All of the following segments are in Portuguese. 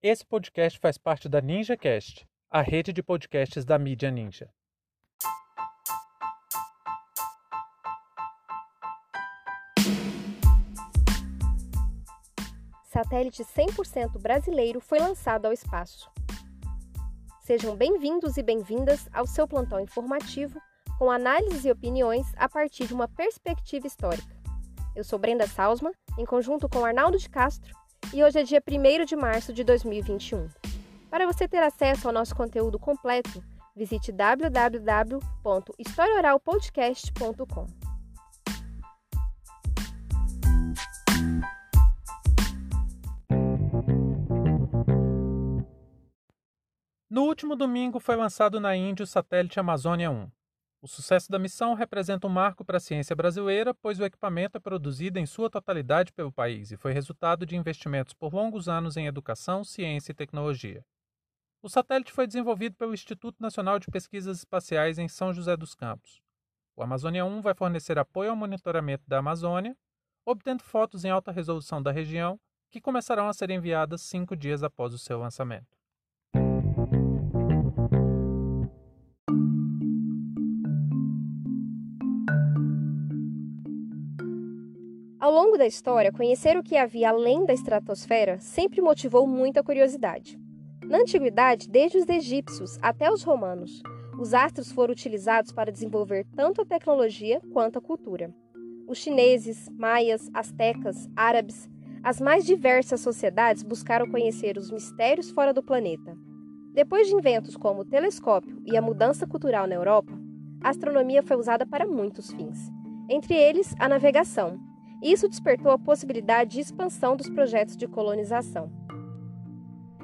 Esse podcast faz parte da NinjaCast, a rede de podcasts da mídia Ninja. Satélite 100% brasileiro foi lançado ao espaço. Sejam bem-vindos e bem-vindas ao seu plantão informativo com análises e opiniões a partir de uma perspectiva histórica. Eu sou Brenda Salzman, em conjunto com Arnaldo de Castro, e hoje é dia 1 de março de 2021. Para você ter acesso ao nosso conteúdo completo, visite www.historioralpodcast.com. No último domingo foi lançado na Índia o satélite Amazônia 1. O sucesso da missão representa um marco para a ciência brasileira, pois o equipamento é produzido em sua totalidade pelo país e foi resultado de investimentos por longos anos em educação, ciência e tecnologia. O satélite foi desenvolvido pelo Instituto Nacional de Pesquisas Espaciais em São José dos Campos. O Amazônia 1 vai fornecer apoio ao monitoramento da Amazônia, obtendo fotos em alta resolução da região, que começarão a ser enviadas cinco dias após o seu lançamento. Ao longo da história, conhecer o que havia além da estratosfera sempre motivou muita curiosidade. Na antiguidade, desde os egípcios até os romanos, os astros foram utilizados para desenvolver tanto a tecnologia quanto a cultura. Os chineses, maias, astecas, árabes, as mais diversas sociedades buscaram conhecer os mistérios fora do planeta. Depois de inventos como o telescópio e a mudança cultural na Europa, a astronomia foi usada para muitos fins, entre eles a navegação, isso despertou a possibilidade de expansão dos projetos de colonização.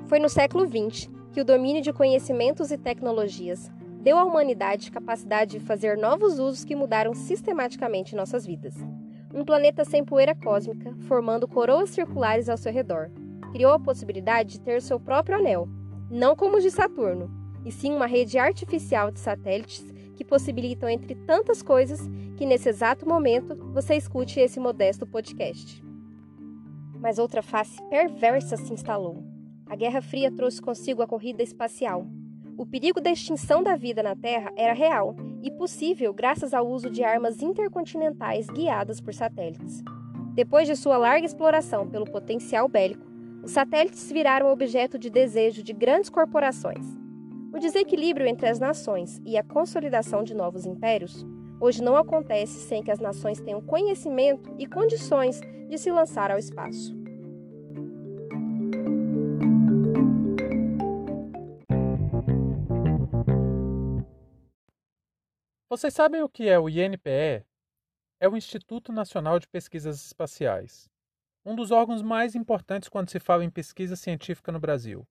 Foi no século XX que o domínio de conhecimentos e tecnologias deu à humanidade capacidade de fazer novos usos que mudaram sistematicamente nossas vidas. Um planeta sem poeira cósmica, formando coroas circulares ao seu redor, criou a possibilidade de ter seu próprio anel, não como os de Saturno, e sim uma rede artificial de satélites que possibilitam, entre tantas coisas, que nesse exato momento você escute esse modesto podcast. Mas outra face perversa se instalou. A Guerra Fria trouxe consigo a corrida espacial. O perigo da extinção da vida na Terra era real e possível graças ao uso de armas intercontinentais guiadas por satélites. Depois de sua larga exploração pelo potencial bélico, os satélites viraram objeto de desejo de grandes corporações. O desequilíbrio entre as nações e a consolidação de novos impérios hoje não acontece sem que as nações tenham conhecimento e condições de se lançar ao espaço. Vocês sabem o que é o INPE? É o Instituto Nacional de Pesquisas Espaciais, um dos órgãos mais importantes quando se fala em pesquisa científica no Brasil.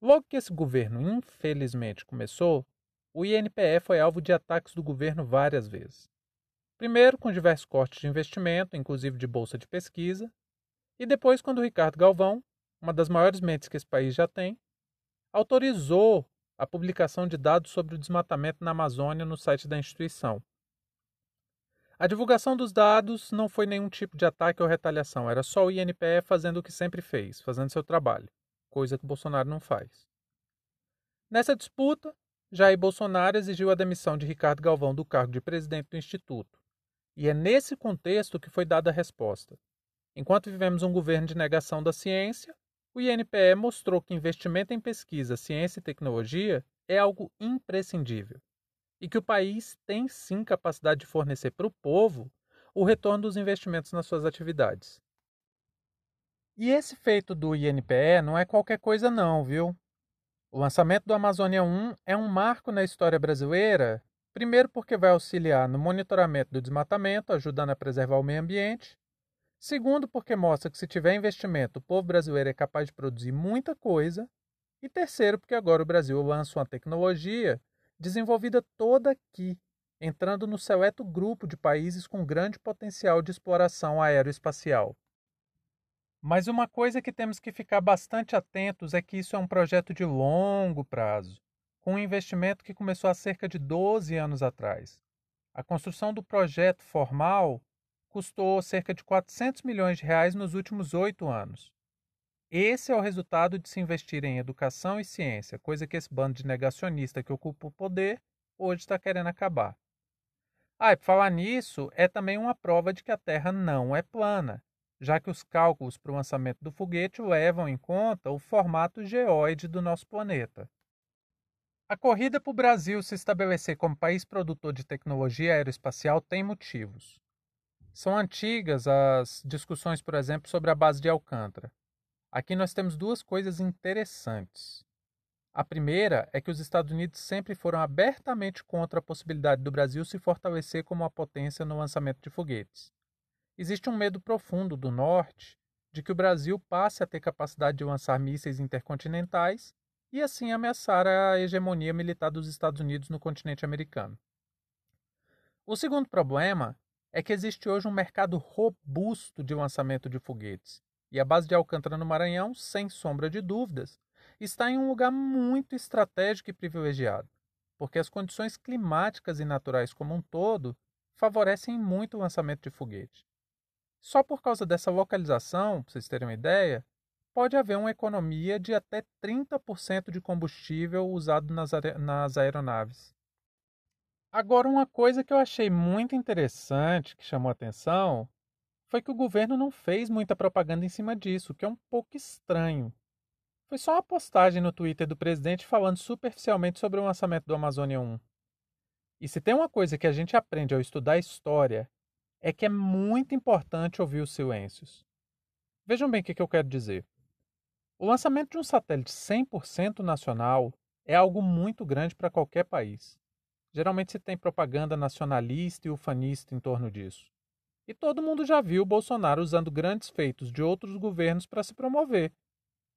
Logo que esse governo, infelizmente, começou, o INPE foi alvo de ataques do governo várias vezes. Primeiro, com diversos cortes de investimento, inclusive de bolsa de pesquisa, e depois, quando o Ricardo Galvão, uma das maiores mentes que esse país já tem, autorizou a publicação de dados sobre o desmatamento na Amazônia no site da instituição. A divulgação dos dados não foi nenhum tipo de ataque ou retaliação, era só o INPE fazendo o que sempre fez, fazendo seu trabalho coisa que Bolsonaro não faz. Nessa disputa, Jair Bolsonaro exigiu a demissão de Ricardo Galvão do cargo de presidente do Instituto. E é nesse contexto que foi dada a resposta. Enquanto vivemos um governo de negação da ciência, o INPE mostrou que investimento em pesquisa, ciência e tecnologia é algo imprescindível e que o país tem sim capacidade de fornecer para o povo o retorno dos investimentos nas suas atividades. E esse feito do INPE não é qualquer coisa não, viu? O lançamento do Amazônia 1 é um marco na história brasileira, primeiro porque vai auxiliar no monitoramento do desmatamento, ajudando a preservar o meio ambiente. Segundo, porque mostra que se tiver investimento, o povo brasileiro é capaz de produzir muita coisa. E terceiro, porque agora o Brasil lança uma tecnologia desenvolvida toda aqui, entrando no seleto grupo de países com grande potencial de exploração aeroespacial. Mas uma coisa que temos que ficar bastante atentos é que isso é um projeto de longo prazo, com um investimento que começou há cerca de 12 anos atrás. A construção do projeto formal custou cerca de 400 milhões de reais nos últimos oito anos. Esse é o resultado de se investir em educação e ciência, coisa que esse bando de negacionista que ocupa o poder hoje está querendo acabar. Ah, e falar nisso, é também uma prova de que a Terra não é plana, já que os cálculos para o lançamento do foguete levam em conta o formato geóide do nosso planeta. A corrida para o Brasil se estabelecer como país produtor de tecnologia aeroespacial tem motivos. São antigas as discussões, por exemplo, sobre a base de Alcântara. Aqui nós temos duas coisas interessantes. A primeira é que os Estados Unidos sempre foram abertamente contra a possibilidade do Brasil se fortalecer como uma potência no lançamento de foguetes. Existe um medo profundo do Norte de que o Brasil passe a ter capacidade de lançar mísseis intercontinentais e assim ameaçar a hegemonia militar dos Estados Unidos no continente americano. O segundo problema é que existe hoje um mercado robusto de lançamento de foguetes, e a base de Alcântara no Maranhão, sem sombra de dúvidas, está em um lugar muito estratégico e privilegiado, porque as condições climáticas e naturais como um todo favorecem muito o lançamento de foguete. Só por causa dessa localização, para vocês terem uma ideia, pode haver uma economia de até 30% de combustível usado nas, aeronaves. Agora, uma coisa que eu achei muito interessante, que chamou atenção, foi que o governo não fez muita propaganda em cima disso, o que é um pouco estranho. Foi só uma postagem no Twitter do presidente falando superficialmente sobre o lançamento do Amazônia 1. E se tem uma coisa que a gente aprende ao estudar história, é que é muito importante ouvir os silêncios. Vejam bem o que eu quero dizer. O lançamento de um satélite 100% nacional é algo muito grande para qualquer país. Geralmente se tem propaganda nacionalista e ufanista em torno disso. E todo mundo já viu Bolsonaro usando grandes feitos de outros governos para se promover,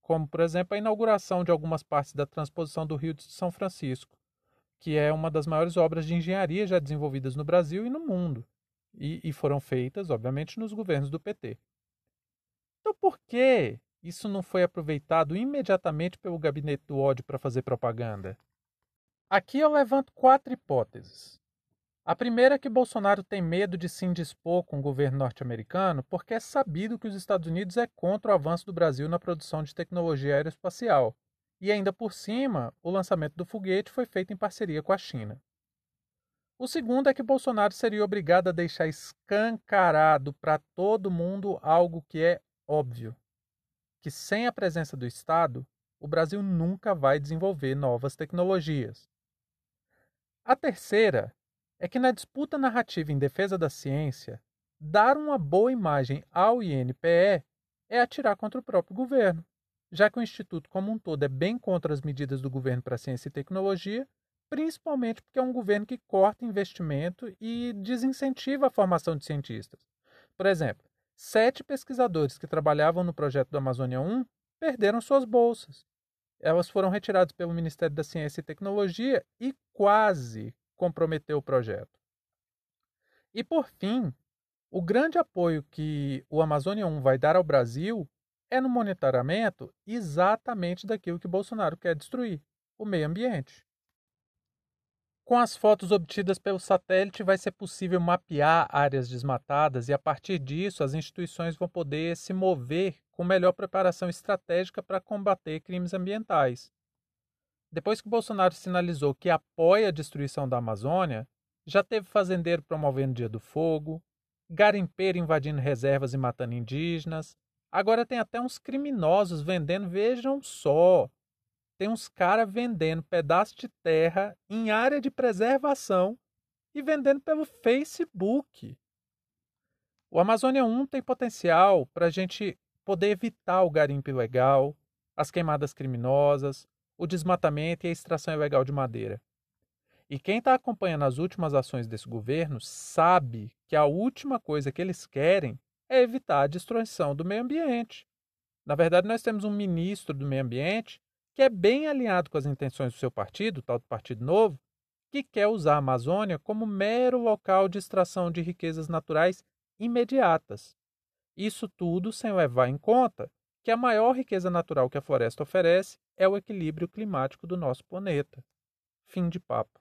como, por exemplo, a inauguração de algumas partes da transposição do Rio de São Francisco, que é uma das maiores obras de engenharia já desenvolvidas no Brasil e no mundo, e, e foram feitas, obviamente, nos governos do PT. Então, por que isso não foi aproveitado imediatamente pelo gabinete do ódio para fazer propaganda? Aqui eu levanto quatro hipóteses. A primeira é que Bolsonaro tem medo de se indispor com o governo norte-americano porque é sabido que os Estados Unidos é contra o avanço do Brasil na produção de tecnologia aeroespacial. E ainda por cima, o lançamento do foguete foi feito em parceria com a China. O segundo é que Bolsonaro seria obrigado a deixar escancarado para todo mundo algo que é óbvio que sem a presença do Estado, o Brasil nunca vai desenvolver novas tecnologias. A terceira é que na disputa narrativa em defesa da ciência, dar uma boa imagem ao INPE é atirar contra o próprio governo, já que o Instituto como um todo é bem contra as medidas do governo para ciência e tecnologia, principalmente porque é um governo que corta investimento e desincentiva a formação de cientistas. Por exemplo, Sete pesquisadores que trabalhavam no projeto do Amazônia 1 perderam suas bolsas. Elas foram retiradas pelo Ministério da Ciência e Tecnologia e quase comprometeu o projeto. E por fim, o grande apoio que o Amazônia 1 vai dar ao Brasil é no monitoramento exatamente daquilo que Bolsonaro quer destruir, o meio ambiente. Com as fotos obtidas pelo satélite, vai ser possível mapear áreas desmatadas e, a partir disso, as instituições vão poder se mover com melhor preparação estratégica para combater crimes ambientais. Depois que Bolsonaro sinalizou que apoia a destruição da Amazônia, já teve fazendeiro promovendo Dia do Fogo, garimpeiro invadindo reservas e matando indígenas, agora tem até uns criminosos vendendo, vejam só, tem uns caras vendendo pedaço de terra em área de preservação e vendendo pelo Facebook. O Amazônia 1 tem potencial para a gente poder evitar o garimpo ilegal, as queimadas criminosas, o desmatamento e a extração ilegal de madeira. E quem está acompanhando as últimas ações desse governo sabe que a última coisa que eles querem é evitar a destruição do meio ambiente. Na verdade, nós temos um ministro do meio ambiente que é bem alinhado com as intenções do seu partido, tal do Partido Novo, que quer usar a Amazônia como mero local de extração de riquezas naturais imediatas. Isso tudo sem levar em conta que a maior riqueza natural que a floresta oferece é o equilíbrio climático do nosso planeta. Fim de papo.